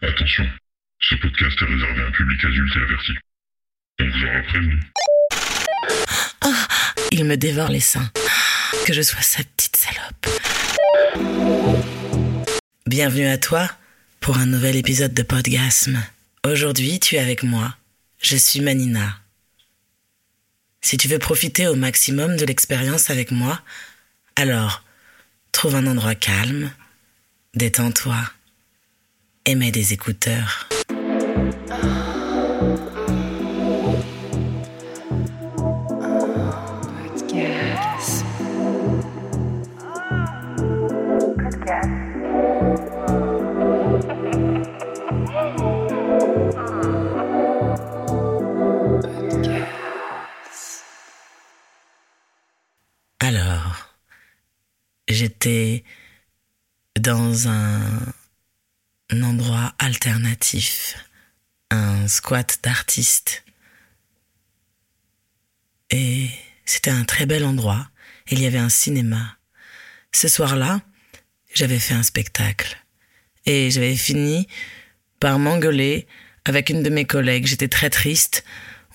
Attention, ce podcast est réservé à un public adulte et averti. On vous aura prévenu. Il me dévore les seins. Que je sois sa petite salope. Bienvenue à toi pour un nouvel épisode de Podgasme. Aujourd'hui, tu es avec moi. Je suis Manina. Si tu veux profiter au maximum de l'expérience avec moi, alors trouve un endroit calme, détends-toi et mets des écouteurs. Alors, j'étais dans un alternatif, un squat d'artistes. Et c'était un très bel endroit. Il y avait un cinéma. Ce soir-là, j'avais fait un spectacle. Et j'avais fini par m'engueuler avec une de mes collègues. J'étais très triste.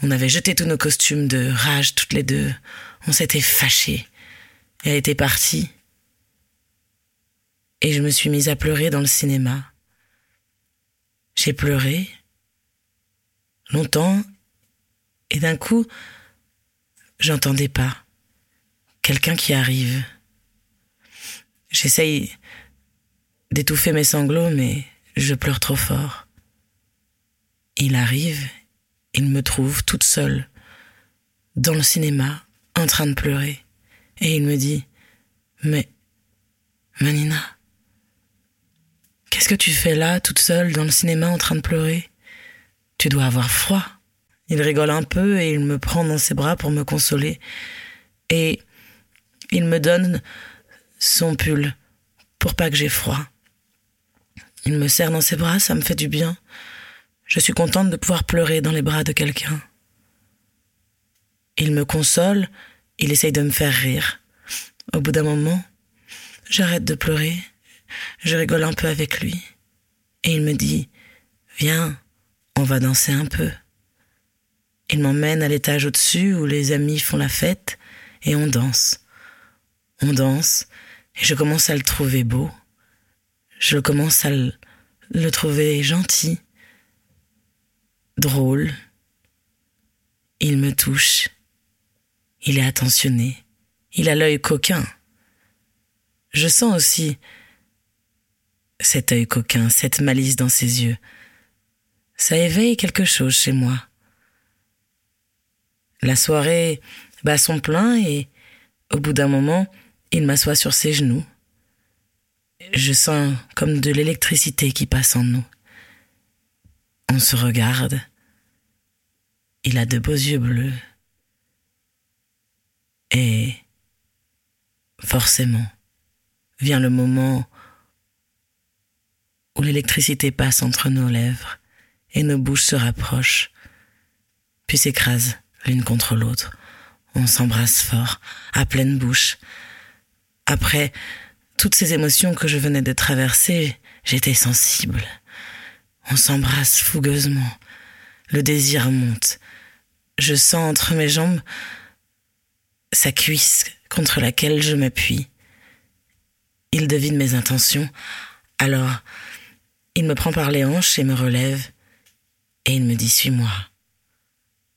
On avait jeté tous nos costumes de rage toutes les deux. On s'était fâchés. Elle était partie. Et je me suis mise à pleurer dans le cinéma. J'ai pleuré longtemps et d'un coup, j'entendais pas quelqu'un qui arrive. J'essaye d'étouffer mes sanglots, mais je pleure trop fort. Il arrive, il me trouve toute seule, dans le cinéma, en train de pleurer. Et il me dit, mais, Manina, qu'est-ce que tu fais là, toute seule, dans le cinéma, en train de pleurer? Tu dois avoir froid. Il rigole un peu et il me prend dans ses bras pour me consoler. Et il me donne son pull pour pas que j'ai froid. Il me serre dans ses bras, ça me fait du bien. Je suis contente de pouvoir pleurer dans les bras de quelqu'un. Il me console il essaye de me faire rire. Au bout d'un moment, j'arrête de pleurer, je rigole un peu avec lui, et il me dit Viens, on va danser un peu. Il m'emmène à l'étage au-dessus où les amis font la fête, et on danse. On danse, et je commence à le trouver beau. Je commence à le, le trouver gentil, drôle. Il me touche il est attentionné. Il a l'œil coquin. Je sens aussi cet œil coquin, cette malice dans ses yeux. Ça éveille quelque chose chez moi. La soirée bat son plein et, au bout d'un moment, il m'assoit sur ses genoux. Je sens comme de l'électricité qui passe en nous. On se regarde. Il a de beaux yeux bleus. Et forcément, vient le moment où l'électricité passe entre nos lèvres et nos bouches se rapprochent, puis s'écrasent l'une contre l'autre. On s'embrasse fort, à pleine bouche. Après toutes ces émotions que je venais de traverser, j'étais sensible. On s'embrasse fougueusement. Le désir monte. Je sens entre mes jambes sa cuisse contre laquelle je m'appuie. Il devine mes intentions, alors il me prend par les hanches et me relève, et il me dit Suis-moi.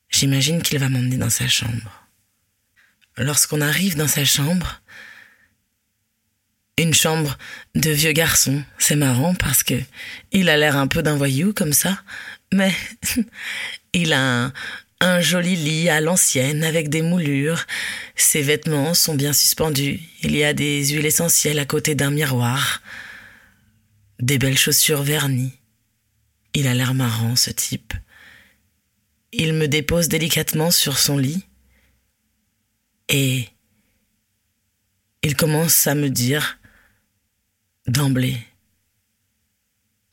J'imagine qu'il va m'emmener dans sa chambre. Lorsqu'on arrive dans sa chambre, une chambre de vieux garçon, c'est marrant parce que il a l'air un peu d'un voyou comme ça, mais il a un, un joli lit à l'ancienne avec des moulures. Ses vêtements sont bien suspendus. Il y a des huiles essentielles à côté d'un miroir. Des belles chaussures vernies. Il a l'air marrant, ce type. Il me dépose délicatement sur son lit. Et il commence à me dire, d'emblée,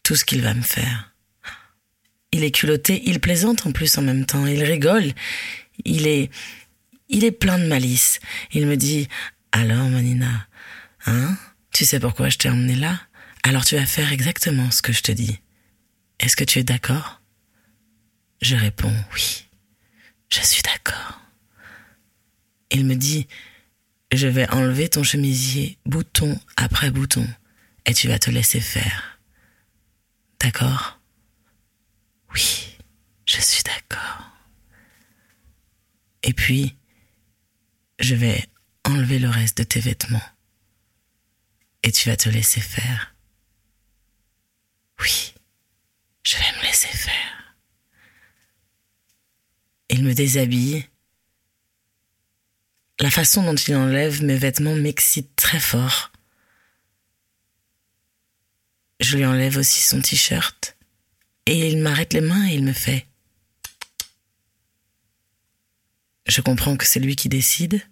tout ce qu'il va me faire. Il est culotté, il plaisante en plus en même temps, il rigole. Il est, il est plein de malice. Il me dit, alors Manina, hein, tu sais pourquoi je t'ai emmené là? Alors tu vas faire exactement ce que je te dis. Est-ce que tu es d'accord? Je réponds oui. Je suis d'accord. Il me dit Je vais enlever ton chemisier bouton après bouton et tu vas te laisser faire. D'accord? Oui, je suis d'accord. Et puis, je vais enlever le reste de tes vêtements et tu vas te laisser faire. Oui, je vais me laisser faire. Il me déshabille. La façon dont il enlève mes vêtements m'excite très fort. Je lui enlève aussi son t-shirt et il m'arrête les mains et il me fait. Je comprends que c'est lui qui décide.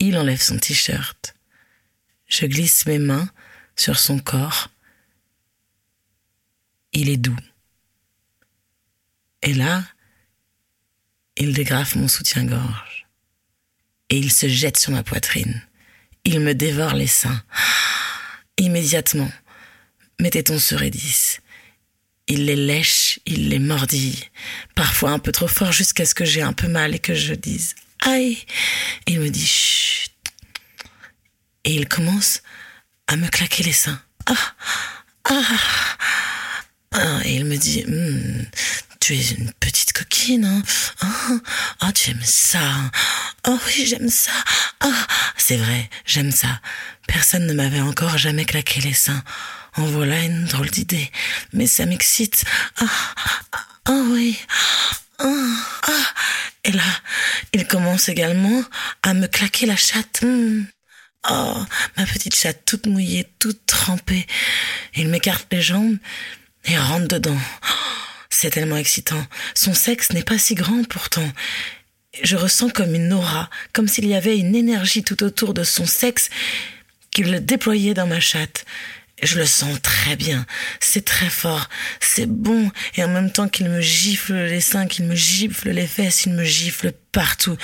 Il enlève son t-shirt. Je glisse mes mains sur son corps. Il est doux. Et là, il dégrafe mon soutien-gorge. Et il se jette sur ma poitrine. Il me dévore les seins. Immédiatement, mes tétons se raidissent. Il les lèche, il les mordille, parfois un peu trop fort jusqu'à ce que j'ai un peu mal et que je dise aïe. Il me dit chut. Et il commence à me claquer les seins. Ah, ah. Et il me dit Hum, tu es une petite coquine, hein Ah, ah, tu aimes ça Oh oui, j'aime ça Ah, c'est vrai, j'aime ça. Personne ne m'avait encore jamais claqué les seins. En voilà une drôle d'idée. Mais ça m'excite. Ah, ah, oui. Ah, ah. Et là, il commence également à me claquer la chatte. Hum. Oh, ma petite chatte toute mouillée, toute trempée. Il m'écarte les jambes et rentre dedans. C'est tellement excitant. Son sexe n'est pas si grand pourtant. Je ressens comme une aura, comme s'il y avait une énergie tout autour de son sexe qu'il le déployait dans ma chatte. Je le sens très bien. C'est très fort. C'est bon. Et en même temps qu'il me gifle les seins, qu'il me gifle les fesses, il me gifle partout.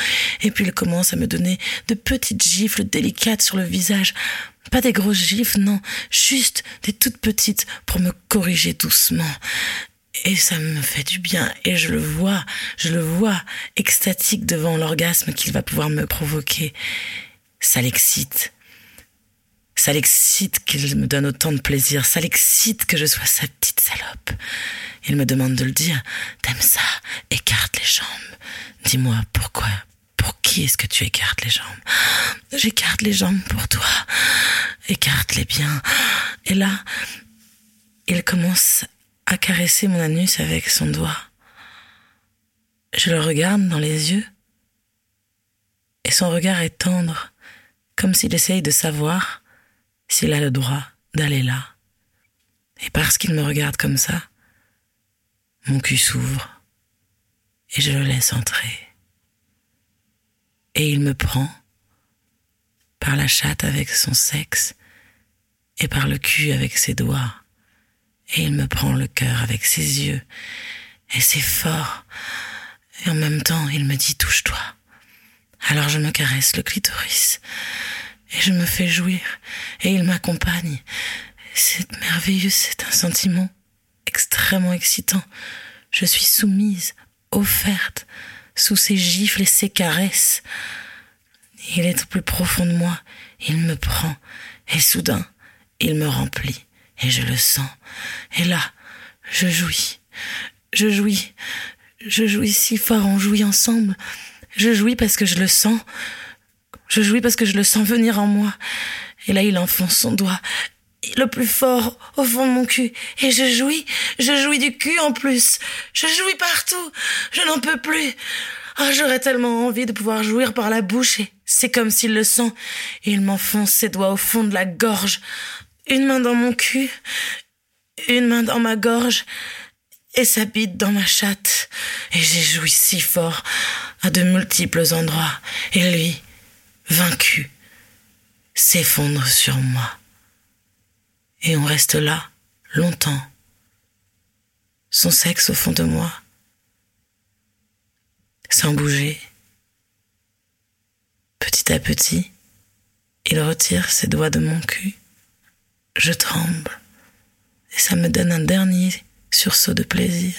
Et puis il commence à me donner de petites gifles délicates sur le visage. Pas des grosses gifles, non. Juste des toutes petites pour me corriger doucement. Et ça me fait du bien. Et je le vois, je le vois, extatique devant l'orgasme qu'il va pouvoir me provoquer. Ça l'excite. Ça l'excite qu'il me donne autant de plaisir. Ça l'excite que je sois sa petite salope. Il me demande de le dire. T'aimes ça? Écarte les jambes. Dis-moi pourquoi Pour qui est-ce que tu écartes les jambes? J'écarte les jambes pour toi. Écarte-les bien. Et là, il commence à caresser mon anus avec son doigt. Je le regarde dans les yeux. Et son regard est tendre, comme s'il essaye de savoir s'il a le droit d'aller là. Et parce qu'il me regarde comme ça, mon cul s'ouvre et je le laisse entrer. Et il me prend par la chatte avec son sexe et par le cul avec ses doigts. Et il me prend le cœur avec ses yeux. Et c'est fort. Et en même temps, il me dit touche-toi. Alors je me caresse le clitoris et je me fais jouir, et il m'accompagne. C'est merveilleux, c'est un sentiment extrêmement excitant. Je suis soumise, offerte, sous ses gifles et ses caresses. Il est au plus profond de moi, il me prend, et soudain, il me remplit, et je le sens. Et là, je jouis, je jouis, je jouis si fort, on jouit ensemble. Je jouis parce que je le sens, je jouis parce que je le sens venir en moi. Et là, il enfonce son doigt, le plus fort, au fond de mon cul. Et je jouis, je jouis du cul en plus. Je jouis partout. Je n'en peux plus. Ah, j'aurais tellement envie de pouvoir jouir par la bouche et c'est comme s'il le sent. Et il m'enfonce ses doigts au fond de la gorge. Une main dans mon cul, une main dans ma gorge et sa bite dans ma chatte. Et j'ai joui si fort à de multiples endroits. Et lui, vaincu, s'effondre sur moi. Et on reste là, longtemps, son sexe au fond de moi, sans bouger. Petit à petit, il retire ses doigts de mon cul. Je tremble, et ça me donne un dernier sursaut de plaisir.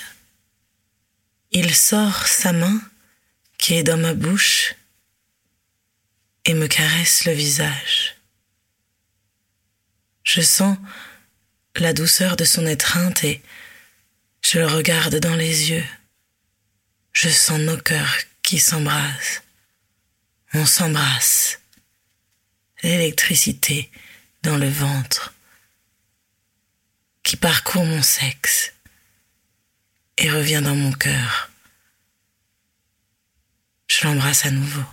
Il sort sa main qui est dans ma bouche et me caresse le visage. Je sens la douceur de son étreinte et je le regarde dans les yeux. Je sens nos cœurs qui s'embrassent. On s'embrasse. L'électricité dans le ventre qui parcourt mon sexe et revient dans mon cœur. Je l'embrasse à nouveau.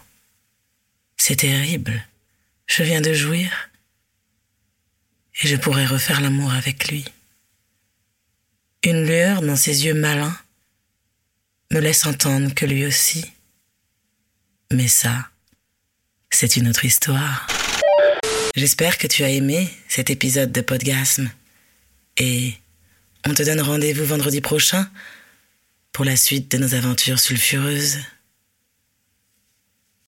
C'est terrible. Je viens de jouir et je pourrais refaire l'amour avec lui. Une lueur dans ses yeux malins me laisse entendre que lui aussi. Mais ça, c'est une autre histoire. J'espère que tu as aimé cet épisode de Podgasme. Et on te donne rendez-vous vendredi prochain pour la suite de nos aventures sulfureuses.